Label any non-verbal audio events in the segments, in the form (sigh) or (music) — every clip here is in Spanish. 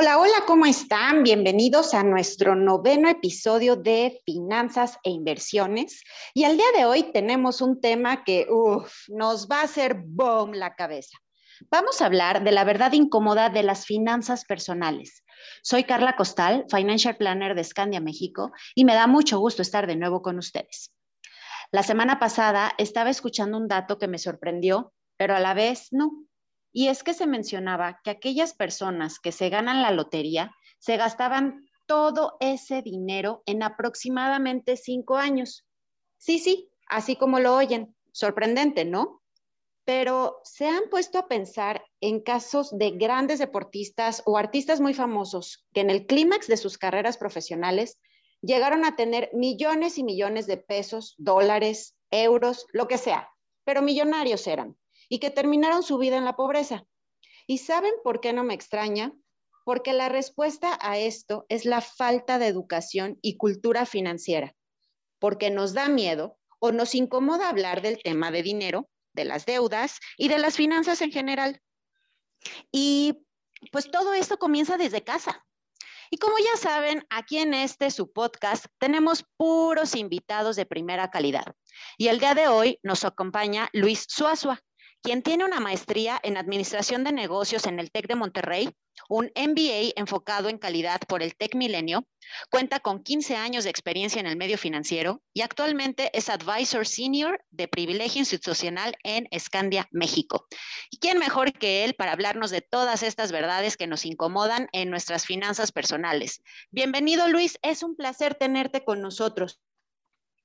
Hola, hola, ¿cómo están? Bienvenidos a nuestro noveno episodio de Finanzas e Inversiones. Y al día de hoy tenemos un tema que nos va a hacer boom la cabeza. Vamos a hablar de la verdad incómoda de las finanzas personales. Soy Carla Costal, Financial Planner de Scandia México, y me da mucho gusto estar de nuevo con ustedes. La semana pasada estaba escuchando un dato que me sorprendió, pero a la vez no y es que se mencionaba que aquellas personas que se ganan la lotería se gastaban todo ese dinero en aproximadamente cinco años. Sí, sí, así como lo oyen. Sorprendente, ¿no? Pero se han puesto a pensar en casos de grandes deportistas o artistas muy famosos que en el clímax de sus carreras profesionales llegaron a tener millones y millones de pesos, dólares, euros, lo que sea, pero millonarios eran y que terminaron su vida en la pobreza. ¿Y saben por qué no me extraña? Porque la respuesta a esto es la falta de educación y cultura financiera, porque nos da miedo o nos incomoda hablar del tema de dinero, de las deudas y de las finanzas en general. Y pues todo esto comienza desde casa. Y como ya saben, aquí en este su podcast tenemos puros invitados de primera calidad. Y el día de hoy nos acompaña Luis Suazua, quien tiene una maestría en Administración de Negocios en el TEC de Monterrey, un MBA enfocado en calidad por el TEC Milenio, cuenta con 15 años de experiencia en el medio financiero y actualmente es Advisor Senior de Privilegio Institucional en Scandia, México. ¿Y quién mejor que él para hablarnos de todas estas verdades que nos incomodan en nuestras finanzas personales? Bienvenido, Luis. Es un placer tenerte con nosotros.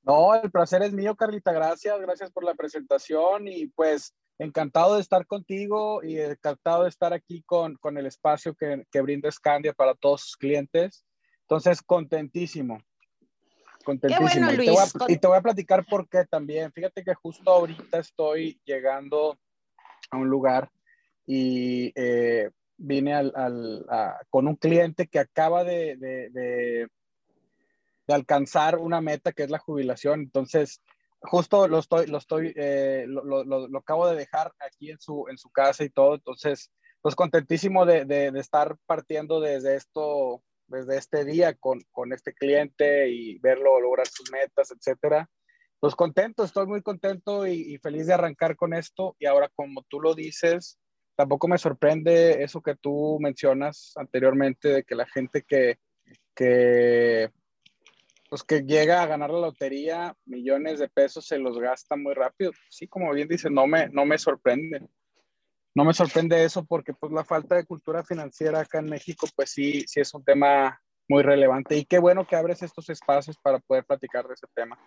No, el placer es mío, Carlita. Gracias, gracias por la presentación y pues encantado de estar contigo y encantado de estar aquí con, con el espacio que, que, brinda Scandia para todos sus clientes. Entonces, contentísimo. Contentísimo. y, te voy a, y, te voy a, platicar por qué también. Fíjate que justo ahorita estoy llegando a un lugar y eh, vine al, al, con un cliente que acaba de, de, de, de alcanzar una meta que es la jubilación. Entonces, justo lo estoy, lo estoy, eh, lo, lo, lo, acabo de dejar aquí en su, en su casa y todo, entonces, pues contentísimo de, de, estar partiendo desde esto, desde este día con, con, este cliente y verlo lograr sus metas, etcétera. Pues contento, estoy muy contento y, y, feliz de arrancar con esto. Y ahora, como tú lo dices, tampoco me sorprende eso que tú mencionas anteriormente de que la gente que, que pues que llega a ganar la lotería, millones de pesos se los gasta muy rápido. Sí, como bien dice, no me, no me sorprende. No me sorprende eso porque pues la falta de cultura financiera acá en México, pues sí, sí es un tema muy relevante. Y qué bueno que abres estos espacios para poder platicar de ese tema.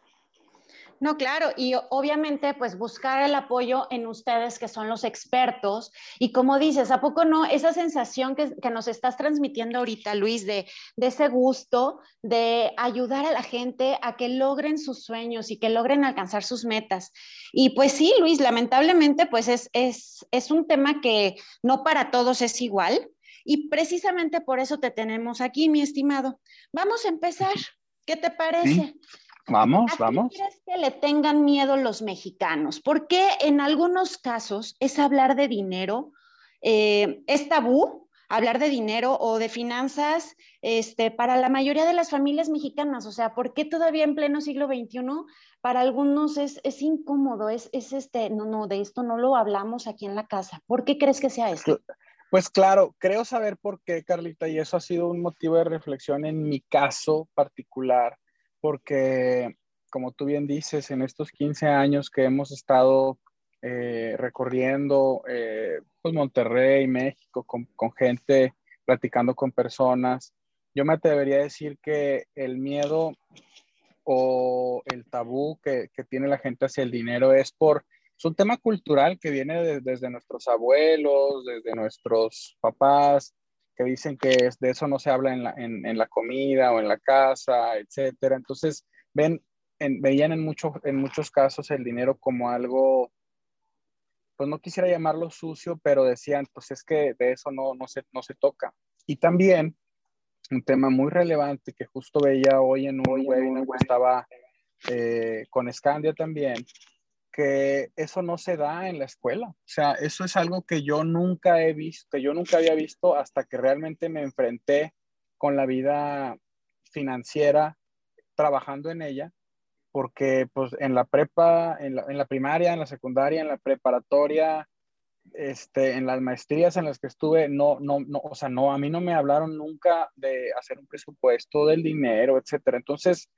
No, claro, y obviamente pues buscar el apoyo en ustedes que son los expertos y como dices, ¿a poco no? Esa sensación que, que nos estás transmitiendo ahorita, Luis, de, de, ese gusto de ayudar a la gente a que logren sus sueños y que logren alcanzar sus metas. Y pues sí, Luis, lamentablemente pues es, es, es un tema que no para todos es igual y precisamente por eso te tenemos aquí, mi estimado. Vamos a empezar. ¿Qué te parece? ¿Sí? Vamos, ¿A vamos. ¿Crees que le tengan miedo los mexicanos? Porque en algunos casos es hablar de dinero, eh, es tabú hablar de dinero o de finanzas este, para la mayoría de las familias mexicanas. O sea, ¿por qué todavía en pleno siglo XXI para algunos es, es incómodo? Es, es, este, no, no, de esto no lo hablamos aquí en la casa. ¿Por qué crees que sea esto? Pues claro, creo saber por qué, Carlita, y eso ha sido un motivo de reflexión en mi caso particular porque, como tú bien dices, en estos 15 años que hemos estado eh, recorriendo eh, pues Monterrey, México, con, con, gente, platicando con personas, yo me atrevería a decir que el miedo o el tabú que, que tiene la gente hacia el dinero es por, es un tema cultural que viene de, desde nuestros abuelos, desde nuestros papás, que dicen que de eso no se habla en la, en, la comida o en la casa, etcétera. Entonces, ven, veían en, mucho, en muchos casos el dinero como algo, pues no quisiera llamarlo sucio, pero decían, pues es que de eso no, no, se, no se toca. Y también un tema muy relevante que justo veía hoy en un webinar que estaba eh, con Scandia también, que eso no se da en la escuela. O sea, eso es algo que yo nunca he visto, que yo nunca había visto hasta que realmente me enfrenté con la vida financiera trabajando en ella, porque pues en la prepa, en la, en la primaria, en la secundaria, en la preparatoria, este, en las maestrías en las que estuve, no, no, no, o sea, no, a mí no me hablaron nunca de hacer un presupuesto del dinero, etcétera. Entonces,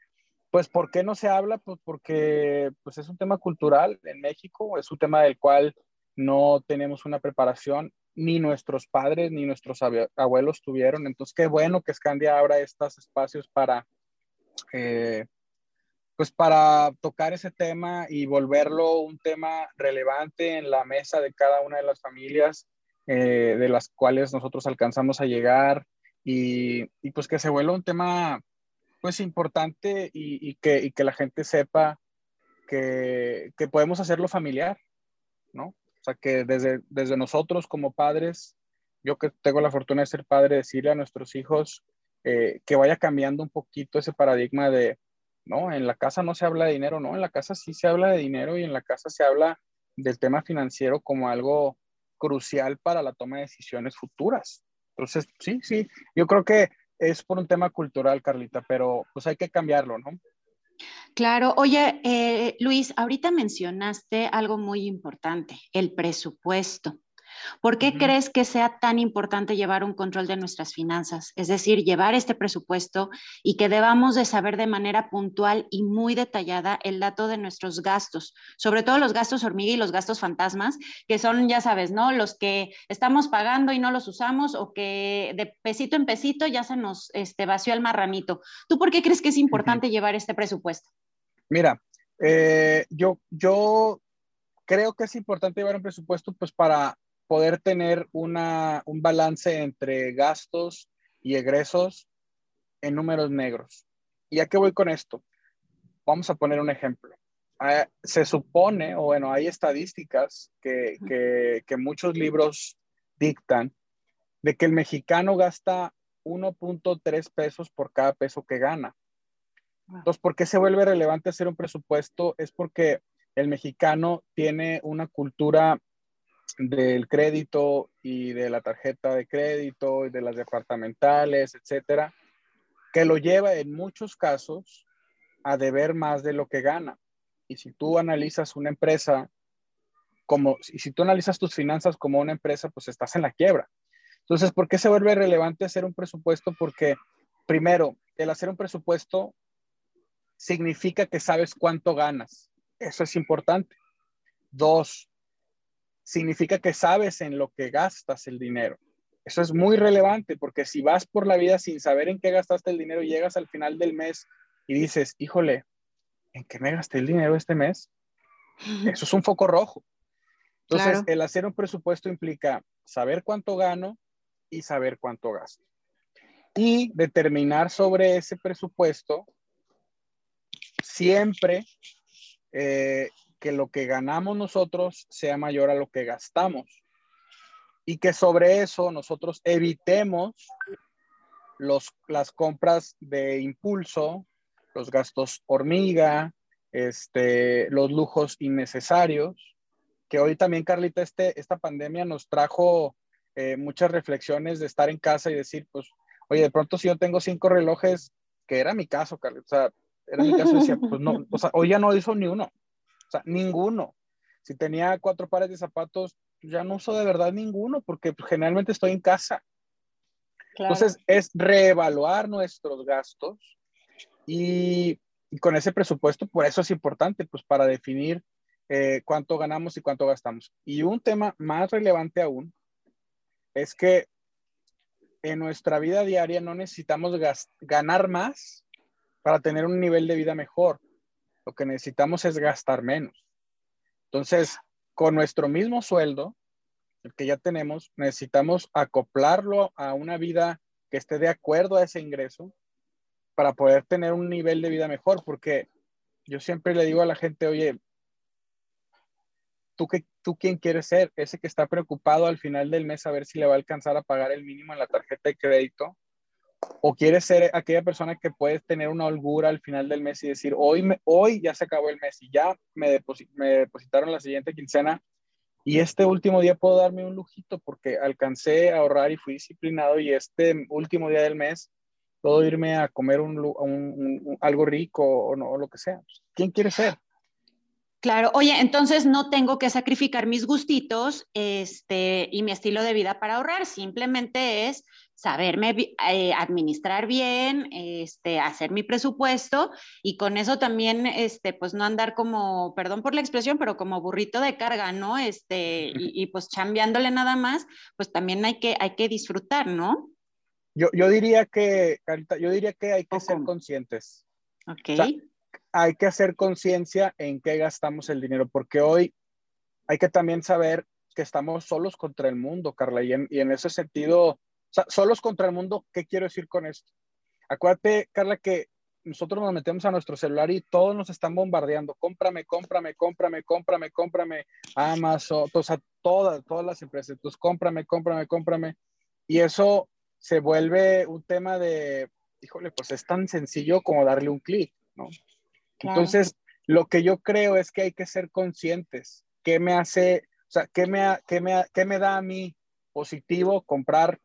pues, ¿por qué no se habla? Pues porque pues, es un tema cultural en México, es un tema del cual no tenemos una preparación, ni nuestros padres ni nuestros abuelos tuvieron. Entonces, qué bueno que Scandia abra estos espacios para, eh, pues para tocar ese tema y volverlo un tema relevante en la mesa de cada una de las familias eh, de las cuales nosotros alcanzamos a llegar y, y, pues que se vuelva un tema pues importante y, que, la gente sepa que, podemos hacerlo familiar, ¿no? O sea, que desde, desde nosotros como padres, yo que tengo la fortuna de ser padre, decirle a nuestros hijos eh, que vaya cambiando un poquito ese paradigma de, no, en la casa no se habla de dinero, no, en la casa sí se habla de dinero y en la casa se habla del tema financiero como algo crucial para la toma de decisiones futuras. Entonces, sí, sí, yo creo que es por un tema cultural, Carlita, pero pues hay que cambiarlo, ¿no? Claro, oye, eh, Luis, ahorita mencionaste algo muy importante, el presupuesto. ¿Por qué crees que sea tan importante llevar un control de nuestras finanzas? Es decir, llevar este presupuesto y que debamos de saber de manera puntual y muy detallada el dato de nuestros gastos, sobre todo los gastos hormiga y los gastos fantasmas, que son, ya sabes, ¿no? Los que estamos pagando y no los usamos o que de pesito en pesito ya se nos este, vació el marranito. ¿Tú por qué crees que es importante llevar este presupuesto? Mira, eh, yo, yo creo que es importante llevar un presupuesto pues para poder tener una, un balance entre gastos y egresos en números negros. ¿Y a qué voy con esto? Vamos a poner un ejemplo. Ah, se supone, o bueno, hay estadísticas que, que, que muchos libros dictan de que el mexicano gasta 1.3 pesos por cada peso que gana. Entonces, ¿por qué se vuelve relevante hacer un presupuesto? Es porque el mexicano tiene una cultura del crédito y de la tarjeta de crédito y de las departamentales, etcétera, que lo lleva en muchos casos a deber más de lo que gana. Y si tú analizas una empresa como, y si tú analizas tus finanzas como una empresa, pues estás en la quiebra. Entonces, ¿por qué se vuelve relevante hacer un presupuesto? Porque, primero, el hacer un presupuesto significa que sabes cuánto ganas. Eso es importante. Dos, significa que sabes en lo que gastas el dinero. Eso es muy relevante porque si vas por la vida sin saber en qué gastaste el dinero, llegas al final del mes y dices, híjole, ¿en qué me gasté el dinero este mes? (laughs) Eso es un foco rojo. Entonces, el hacer un presupuesto implica saber cuánto gano y saber cuánto gasto. Y determinar sobre ese presupuesto siempre eh, que lo que ganamos nosotros sea mayor a lo que gastamos y que sobre eso nosotros evitemos los, las compras de impulso, los gastos hormiga, este, los lujos innecesarios, que hoy también, Carlita, este, esta pandemia nos trajo eh, muchas reflexiones de estar en casa y decir, pues, oye, de pronto si yo tengo cinco relojes, que era mi caso, Carlita, o sea, era mi caso, decía, pues no, o sea, hoy ya no hizo ni uno. O sea, ninguno. Si tenía cuatro pares de zapatos, ya no uso de verdad ninguno porque generalmente estoy en casa. Entonces, es reevaluar nuestros gastos y, con ese presupuesto, por eso es importante, pues para definir eh, cuánto ganamos y cuánto gastamos. Y un tema más relevante aún es que en nuestra vida diaria no necesitamos ganar más para tener un nivel de vida mejor. Lo que necesitamos es gastar menos. Entonces, con nuestro mismo sueldo, el que ya tenemos, necesitamos acoplarlo a una vida que esté de acuerdo a ese ingreso para poder tener un nivel de vida mejor, porque yo siempre le digo a la gente, oye, ¿tú, qué, ¿tú quién quieres ser? Ese que está preocupado al final del mes a ver si le va a alcanzar a pagar el mínimo en la tarjeta de crédito, o quieres ser aquella persona que puede tener una holgura al final del mes y decir, hoy, hoy ya se acabó el mes y ya me, depositaron la siguiente quincena y este último día puedo darme un lujito porque alcancé a ahorrar y fui disciplinado y este último día del mes puedo irme a comer algo rico o, no, o lo que sea. ¿Quién quiere ser? Claro, oye, entonces no tengo que sacrificar mis gustitos este, y mi estilo de vida para ahorrar, simplemente es saberme eh, administrar bien, este, hacer mi presupuesto y con eso también, este, pues no andar como, perdón por la expresión, pero como burrito de carga, ¿no? Este, (laughs) y, pues chambeándole nada más, pues también hay que, hay que disfrutar, ¿no? Yo, yo diría que, Carita, yo diría que hay que ser conscientes. Ok hay que hacer conciencia en qué gastamos el dinero, porque hoy hay que también saber que estamos solos contra el mundo, Carla, y en, ese sentido, solos contra el mundo, ¿qué quiero decir con esto? Acuérdate, Carla, que nosotros nos metemos a nuestro celular y todos nos están bombardeando, cómprame, cómprame, cómprame, cómprame, cómprame, Amazon, o sea, todas, todas las empresas, entonces cómprame, cómprame, cómprame, y eso se vuelve un tema de, híjole, pues es tan sencillo como darle un clic, ¿no? Entonces, lo que yo creo es que hay que ser conscientes. ¿Qué me hace, o sea, qué me, qué me, qué me da a mí positivo comprar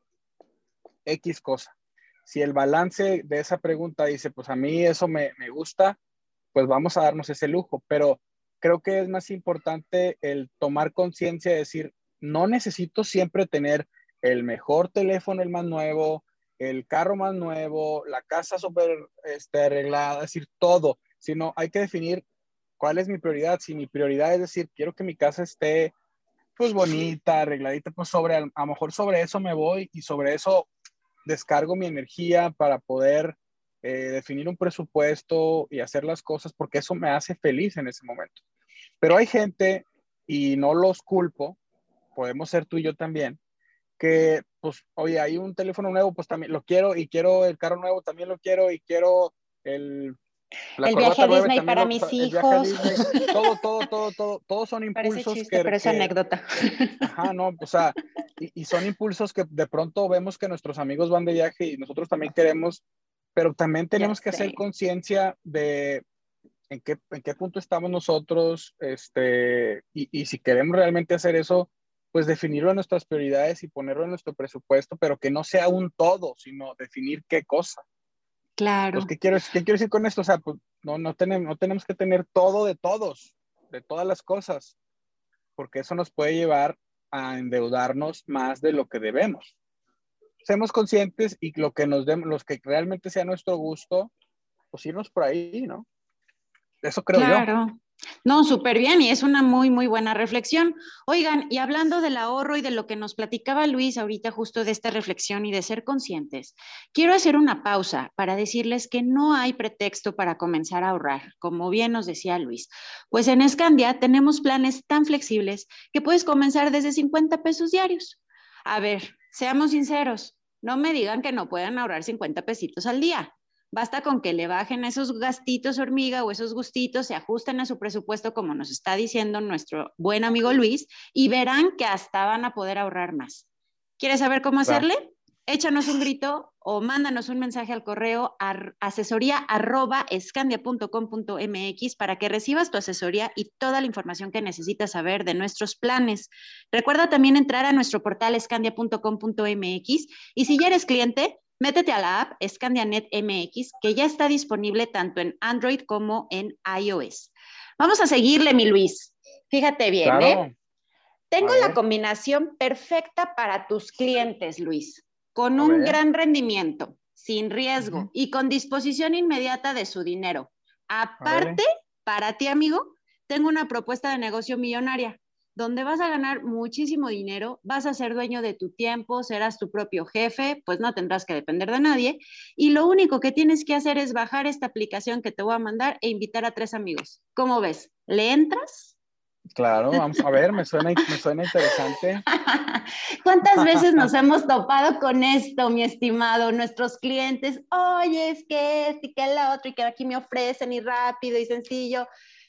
X cosa? Si el balance de esa pregunta dice, pues a mí eso me, me gusta, pues vamos a darnos ese lujo. Pero creo que es más importante el tomar conciencia de decir, no necesito siempre tener el mejor teléfono, el más nuevo, el carro más nuevo, la casa súper este, arreglada, es decir, todo sino hay que definir cuál es mi prioridad. Si mi prioridad es decir, quiero que mi casa esté pues bonita, arregladita, pues sobre, a lo mejor sobre eso me voy y sobre eso descargo mi energía para poder eh, definir un presupuesto y hacer las cosas porque eso me hace feliz en ese momento. Pero hay gente, y no los culpo, podemos ser tú y yo también, que pues, oye, hay un teléfono nuevo, pues también lo quiero y quiero el carro nuevo, también lo quiero y quiero el el viaje a Disney para mis hijos. todo, todo, todo, todo, todos son (laughs) impulsos que, pero es anécdota. Ajá, no, o sea, y, son impulsos que de pronto vemos que nuestros amigos van de viaje y nosotros también queremos, pero también tenemos que hacer conciencia de en qué, en qué punto estamos nosotros, este, y, y si queremos realmente hacer eso, pues definirlo en nuestras prioridades y ponerlo en nuestro presupuesto, pero que no sea un todo, sino definir qué cosa. Claro. Pues, ¿qué, quiero, ¿Qué quiero decir con esto? O sea, pues, no, no, tenemos, no tenemos que tener todo de todos, de todas las cosas, porque eso nos puede llevar a endeudarnos más de lo que debemos. Seamos conscientes y lo que nos demos, los que realmente sea nuestro gusto, pues irnos por ahí, ¿no? Eso creo yo. Claro. No, súper bien y es una muy, muy buena reflexión. Oigan, y hablando del ahorro y de lo que nos platicaba Luis ahorita justo de esta reflexión y de ser conscientes, quiero hacer una pausa para decirles que no hay pretexto para comenzar a ahorrar, como bien nos decía Luis. Pues en Escandia tenemos planes tan flexibles que puedes comenzar desde 50 pesos diarios. A ver, seamos sinceros, no me digan que no puedan ahorrar 50 pesitos al día. Basta con que le bajen esos gastitos hormiga o esos gustitos, se ajusten a su presupuesto, como nos está diciendo nuestro buen amigo Luis, y verán que hasta van a poder ahorrar más. ¿Quieres saber cómo hacerle? Échanos un grito o mándanos un mensaje al correo asesoría arroba escandia.com.mx para que recibas tu asesoría y toda la información que necesitas saber de nuestros planes. Recuerda también entrar a nuestro portal escandia.com.mx y si ya eres cliente, Métete a la app Scandianet MX, que ya está disponible tanto en Android como en iOS. Vamos a seguirle, mi Luis. Fíjate bien, ¿eh? Tengo la combinación perfecta para tus clientes, Luis, con un gran rendimiento, sin riesgo y con disposición inmediata de su dinero. Aparte, para ti, amigo, tengo una propuesta de negocio millonaria donde vas a ganar muchísimo dinero, vas a ser dueño de tu tiempo, serás tu propio jefe, pues no tendrás que depender de nadie. Y lo único que tienes que hacer es bajar esta aplicación que te voy a mandar e invitar a tres amigos. ¿Cómo ves? ¿Le entras? Claro, vamos a ver, me (laughs) suena, me suena interesante. (laughs) ¿Cuántas veces nos hemos topado con esto, mi estimado? Nuestros clientes, oye, es que este y que el otro, y que aquí me ofrecen, y rápido y sencillo.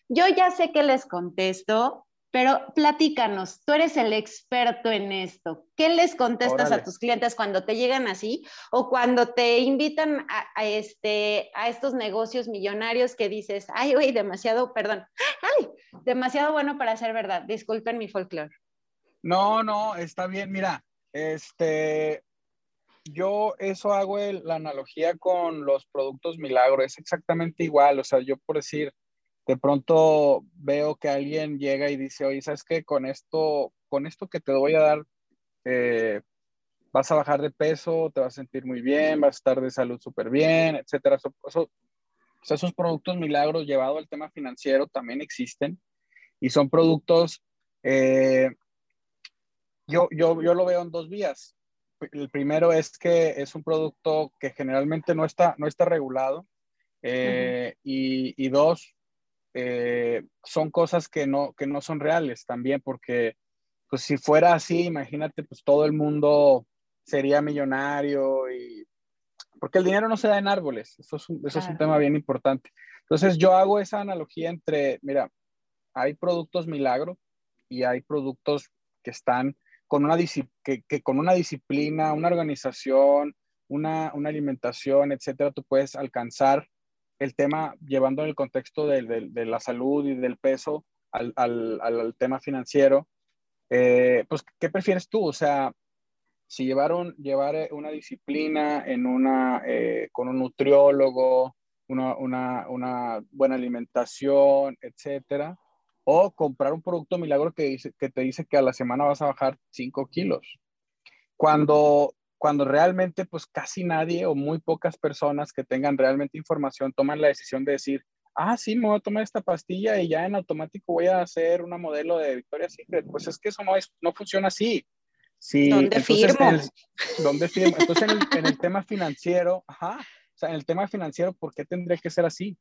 Yo ya sé que les contesto, pero platícanos, tú eres el experto en esto. ¿Qué les contestas a tus clientes cuando te llegan así o cuando te invitan a, este, a estos negocios millonarios que dices, ay, güey, demasiado, perdón, ay, demasiado bueno para ser verdad. Disculpen mi folclore. No, no, está bien. Mira, este, yo eso hago la analogía con los productos milagro. Es exactamente igual. O sea, yo por decir, de pronto veo que alguien llega y dice, oye, ¿sabes qué? Con esto, con esto que te voy a dar, eh, vas a bajar de peso, te vas a sentir muy bien, vas a estar de salud súper bien, etcétera. Eso, esos productos milagros llevados al tema financiero también existen y son productos, eh, yo, yo, yo lo veo en dos vías. El primero es que es un producto que generalmente no está, no está regulado. Eh, y, y, dos, eh, son cosas que no, que no son reales también, porque pues si fuera así, imagínate, pues todo el mundo sería millonario y... Porque el dinero no se da en árboles, eso es un, eso es un tema bien importante. Entonces yo hago esa analogía entre, mira, hay productos milagro y hay productos que están con una, que, que con una disciplina, una organización, una, una alimentación, etcétera, tú puedes alcanzar el tema, llevando en el contexto de, la salud y del peso al, tema financiero, eh, pues, ¿qué prefieres tú? O sea, si llevaron, llevar una disciplina en una, eh, con un nutriólogo, una, una, buena alimentación, etcétera, o comprar un producto milagro que, dice, que te dice que a la semana vas a bajar 5 kilos. Cuando cuando realmente pues casi nadie o muy pocas personas que tengan realmente información toman la decisión de decir, ah, sí, me voy a tomar esta pastilla y ya en automático voy a hacer una modelo de Victoria's Secret. Pues es que eso no, es, no funciona así. Sí, ¿Dónde firmo? ¿Dónde firmo? Entonces en el, en el tema financiero, ajá, o sea, en el tema financiero, ¿por qué tendría que ser así?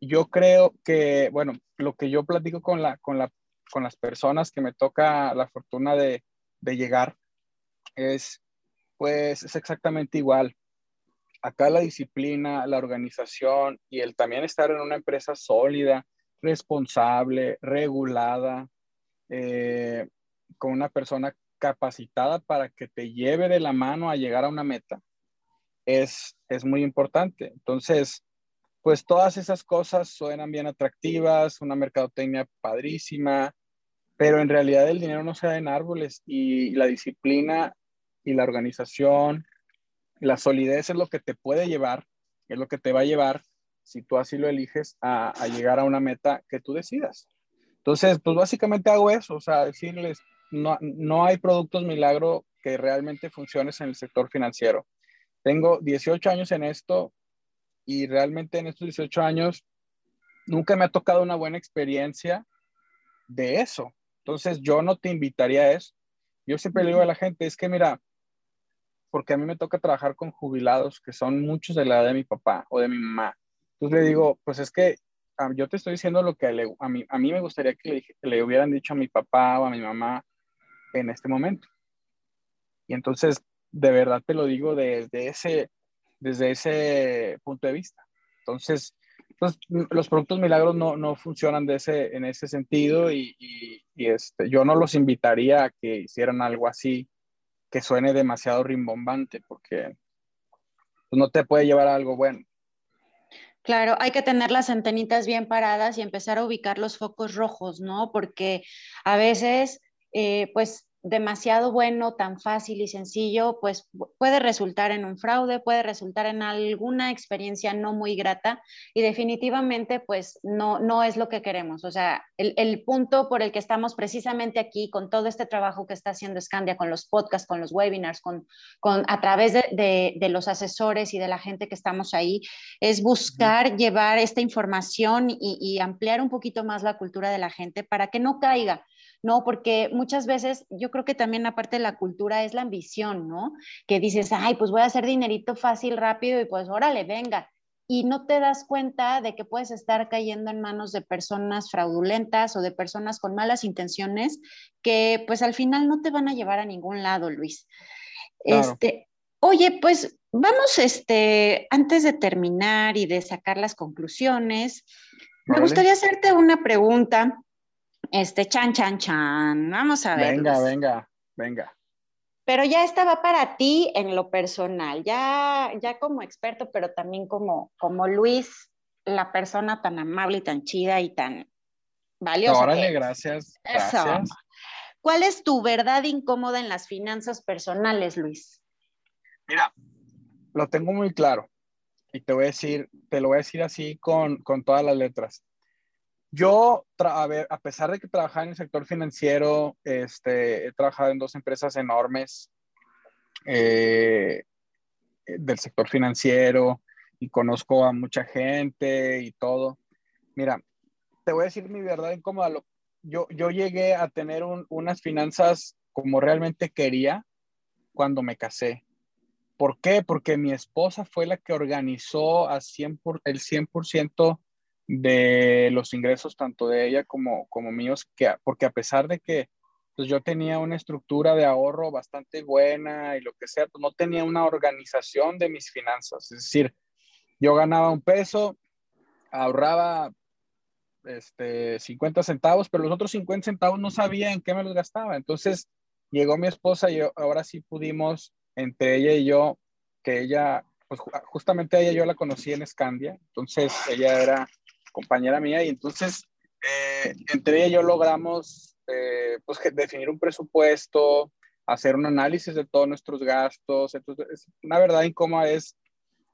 Yo creo que, bueno, lo que yo platico con, la, con, la, con las personas que me toca la fortuna de, de llegar es pues es exactamente igual. Acá la disciplina, la organización y el también estar en una empresa sólida, responsable, regulada, eh, con una persona capacitada para que te lleve de la mano a llegar a una meta, es, es muy importante. Entonces, pues todas esas cosas suenan bien atractivas, una mercadotecnia padrísima, pero en realidad el dinero no se da en árboles y la disciplina y la organización, la solidez es lo que te puede llevar, es lo que te va a llevar, si tú así lo eliges, a, llegar a una meta que tú decidas. Entonces, pues básicamente hago eso, o sea, decirles, no, no hay productos milagro que realmente funcionen en el sector financiero. Tengo 18 años en esto y realmente en estos 18 años nunca me ha tocado una buena experiencia de eso. Entonces, yo no te invitaría a eso. Yo siempre le digo a la gente, es que mira, porque a mí me toca trabajar con jubilados que son muchos de la edad de mi papá o de mi mamá. Entonces le digo, pues es que ah, yo te estoy diciendo lo que a, mí, a mí me gustaría que le, hubieran dicho a mi papá o a mi mamá en este momento. Y entonces, de verdad te lo digo desde ese, desde ese punto de vista. Entonces, pues, los productos milagros no, no funcionan de ese, en ese sentido y, y, y este, yo no los invitaría a que hicieran algo así que suene demasiado rimbombante, porque pues, no te puede llevar a algo bueno. Claro, hay que tener las antenitas bien paradas y empezar a ubicar los focos rojos, ¿no? Porque a veces, eh, pues demasiado bueno, tan fácil y sencillo, pues puede resultar en un fraude, puede resultar en alguna experiencia no muy grata y definitivamente pues no, no es lo que queremos. O sea, el, punto por el que estamos precisamente aquí con todo este trabajo que está haciendo Scandia, con los podcasts, con los webinars, con, con a través de, de, los asesores y de la gente que estamos ahí, es buscar llevar esta información y, y ampliar un poquito más la cultura de la gente para que no caiga ¿no? Porque muchas veces yo creo que también aparte de la cultura es la ambición, ¿no? Que dices, ay, pues voy a hacer dinerito fácil, rápido y pues órale, venga. y no te das cuenta de que puedes estar cayendo en manos de personas fraudulentas o de personas con malas intenciones que pues al final no te van a llevar a ningún lado, Luis. Este, oye, pues vamos, este, antes de terminar y de sacar las conclusiones, me gustaría hacerte una pregunta. Este, chan, chan, chan. Vamos a ver. Venga, venga, venga. Pero ya estaba para ti en lo personal, ya, ya como experto, pero también como, como Luis, la persona tan amable y tan chida y tan valiosa. Órale, gracias. gracias. ¿Cuál es tu verdad incómoda en las finanzas personales, Luis? Mira, lo tengo muy claro y te voy a decir, te lo voy a decir así con, con todas las letras. Yo, a, pesar de que trabajaba en el sector financiero, este, he trabajado en dos empresas enormes eh, del sector financiero y conozco a mucha gente y todo. Mira, te voy a decir mi verdad incómoda. Yo, yo llegué a tener unas finanzas como realmente quería cuando me casé. ¿Por qué? Porque mi esposa fue la que organizó a 100 por, el 100% de los ingresos, tanto de ella como, como míos, que, porque a pesar de que pues, yo tenía una estructura de ahorro bastante buena y lo que sea, pues, no tenía una organización de mis finanzas. Es decir, yo ganaba un peso, ahorraba este, 50 centavos, pero los otros 50 centavos no sabía en qué me los gastaba. Entonces llegó mi esposa y ahora sí pudimos entre ella y yo, que ella, pues justamente ella yo la conocí en Scandia, entonces ella era compañera mía y entonces eh, entre ella y yo logramos eh, pues definir un presupuesto, hacer un análisis de todos nuestros gastos. Entonces, una verdad incómoda es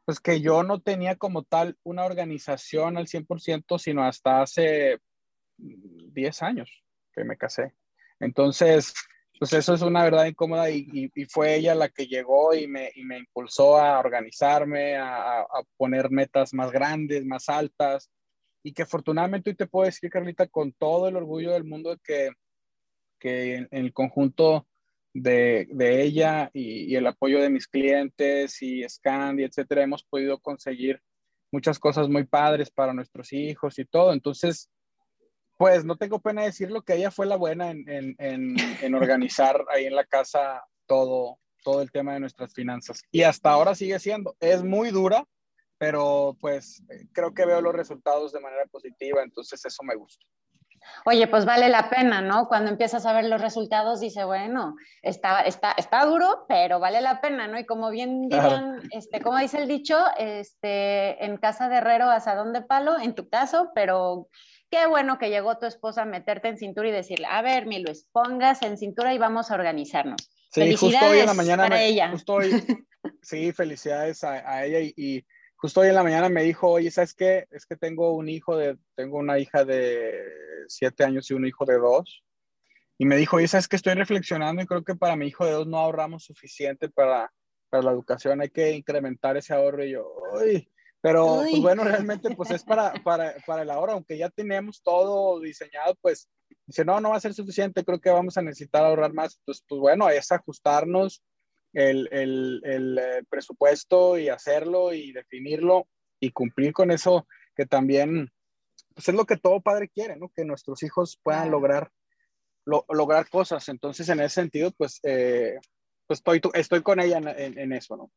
pues que yo no tenía como tal una organización al 100%, sino hasta hace 10 años que me casé. Entonces, pues eso es una verdad incómoda y, fue ella la que llegó y me, impulsó a organizarme, a, poner metas más grandes, más altas y que afortunadamente hoy te puedo decir, Carlita, con todo el orgullo del mundo que, que en, el conjunto de, ella y, el apoyo de mis clientes y Scandi, etcétera, hemos podido conseguir muchas cosas muy padres para nuestros hijos y todo. Entonces, pues no tengo pena decirlo que ella fue la buena en, organizar ahí en la casa todo, todo el tema de nuestras finanzas. Y hasta ahora sigue siendo. Es muy dura, pero pues creo que veo los resultados de manera positiva, entonces eso me gusta. Oye, pues vale la pena, ¿no? Cuando empiezas a ver los resultados, dice, bueno, está, está, está duro, pero vale la pena, ¿no? Y como bien dirían, este, como dice el dicho, este, en casa de herrero, asadón de palo, en tu caso, pero Qué bueno que llegó tu esposa a meterte en cintura y decirle, a ver, mi Luis, pongas en cintura y vamos a organizarnos. Sí, felicidades justo hoy en la mañana para ella. (laughs) sí, felicidades a, ella y, justo hoy en la mañana me dijo, oye, ¿sabes qué? Es que tengo un hijo de, tengo una hija de siete años y un hijo de dos. Y me dijo, oye, ¿sabes qué? Estoy reflexionando y creo que para mi hijo de dos no ahorramos suficiente para, para la educación, hay que incrementar ese ahorro. Y yo, uy, pero pues bueno, realmente pues es para, para, para el ahora, aunque ya tenemos todo diseñado, pues dice, no, no va a ser suficiente, creo que vamos a necesitar ahorrar más. Entonces, pues bueno, es ajustarnos el, el, el, eh, presupuesto y hacerlo y definirlo y cumplir con eso que también, pues es lo que todo padre quiere, ¿no? Que nuestros hijos puedan lograr, lograr cosas. Entonces, en ese sentido, pues, eh, pues estoy, estoy con ella en, en eso, ¿no?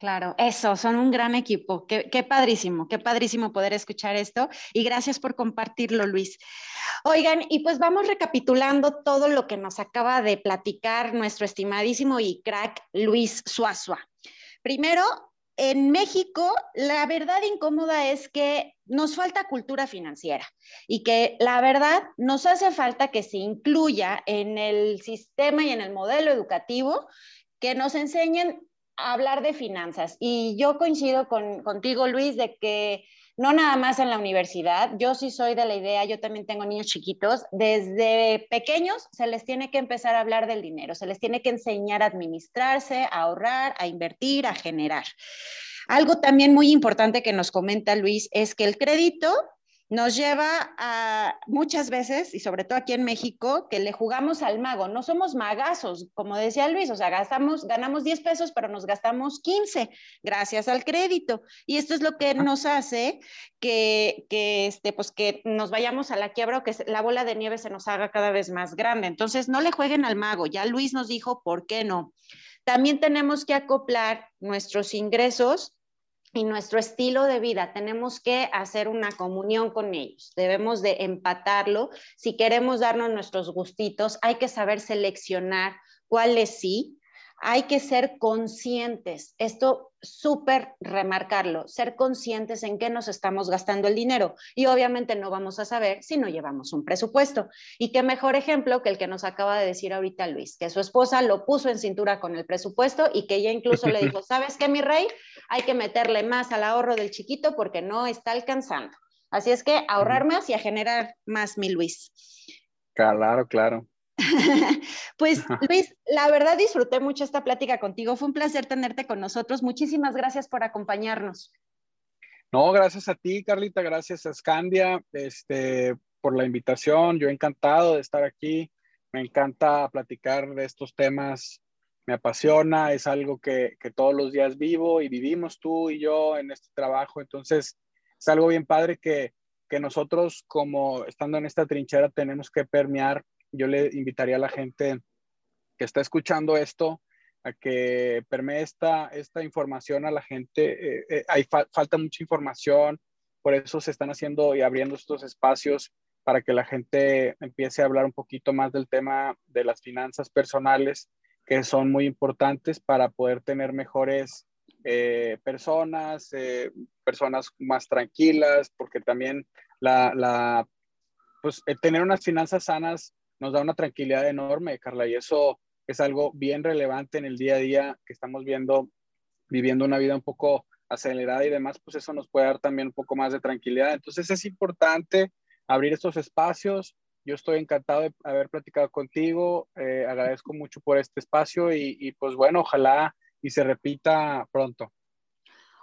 Claro, eso, son un gran equipo. Qué, padrísimo, qué padrísimo poder escuchar esto. Y gracias por compartirlo, Luis. Oigan, y pues vamos recapitulando todo lo que nos acaba de platicar nuestro estimadísimo y crack Luis Suazua. Primero, en México, la verdad incómoda es que nos falta cultura financiera y que la verdad nos hace falta que se incluya en el sistema y en el modelo educativo que nos enseñen hablar de finanzas. Y yo coincido con, contigo, Luis, de que no nada más en la universidad, yo sí soy de la idea, yo también tengo niños chiquitos, desde pequeños se les tiene que empezar a hablar del dinero, se les tiene que enseñar a administrarse, a ahorrar, a invertir, a generar. Algo también muy importante que nos comenta Luis es que el crédito nos lleva a muchas veces, y sobre todo aquí en México, que le jugamos al mago. No somos magazos, como decía Luis, o sea, gastamos, ganamos 10 pesos, pero nos gastamos 15 gracias al crédito. Y esto es lo que nos hace que, que, este, pues que nos vayamos a la quiebra o que la bola de nieve se nos haga cada vez más grande. Entonces, no le jueguen al mago. Ya Luis nos dijo por qué no. También tenemos que acoplar nuestros ingresos y nuestro estilo de vida. Tenemos que hacer una comunión con ellos. Debemos de empatarlo. Si queremos darnos nuestros gustitos, hay que saber seleccionar cuáles sí. Hay que ser conscientes. Esto súper remarcarlo, ser conscientes en qué nos estamos gastando el dinero. Y obviamente no vamos a saber si no llevamos un presupuesto. Y qué mejor ejemplo que el que nos acaba de decir ahorita Luis, que su esposa lo puso en cintura con el presupuesto y que ella incluso le dijo, (laughs) ¿sabes qué, mi rey? Hay que meterle más al ahorro del chiquito porque no está alcanzando. Así es que ahorrar más y a generar más, mi Luis. Claro, claro. (laughs) pues Luis, la verdad disfruté mucho esta plática contigo. Fue un placer tenerte con nosotros. Muchísimas gracias por acompañarnos. No, gracias a ti, Carlita. Gracias a Scandia este, por la invitación. Yo encantado de estar aquí. Me encanta platicar de estos temas. Me apasiona. Es algo que, todos los días vivo y vivimos tú y yo en este trabajo. Entonces, es algo bien padre que, que nosotros, como estando en esta trinchera, tenemos que permear yo le invitaría a la gente que está escuchando esto a que permee esta, esta información a la gente. Eh, eh, hay falta mucha información, por eso se están haciendo y abriendo estos espacios para que la gente empiece a hablar un poquito más del tema de las finanzas personales, que son muy importantes para poder tener mejores eh, personas, personas más tranquilas, porque también la, la pues, tener unas finanzas sanas nos da una tranquilidad enorme, Carla, y eso es algo bien relevante en el día a día que estamos viendo, viviendo una vida un poco acelerada y demás, pues eso nos puede dar también un poco más de tranquilidad. Entonces es importante abrir estos espacios. Yo estoy encantado de haber platicado contigo, eh, agradezco mucho por este espacio y, y pues bueno, ojalá y se repita pronto.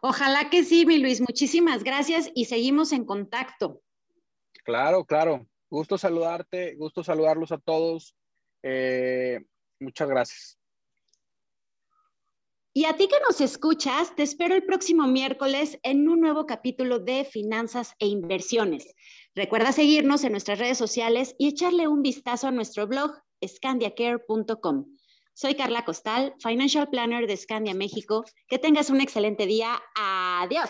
Ojalá que sí, mi Luis. Muchísimas gracias y seguimos en contacto. Claro, claro. Gusto saludarte, gusto saludarlos a todos. Eh, muchas gracias. Y a ti que nos escuchas, te espero el próximo miércoles en un nuevo capítulo de Finanzas e Inversiones. Recuerda seguirnos en nuestras redes sociales y echarle un vistazo a nuestro blog scandiacare.com. Soy Carla Costal, Financial Planner de Scandia México. Que tengas un excelente día. Adiós.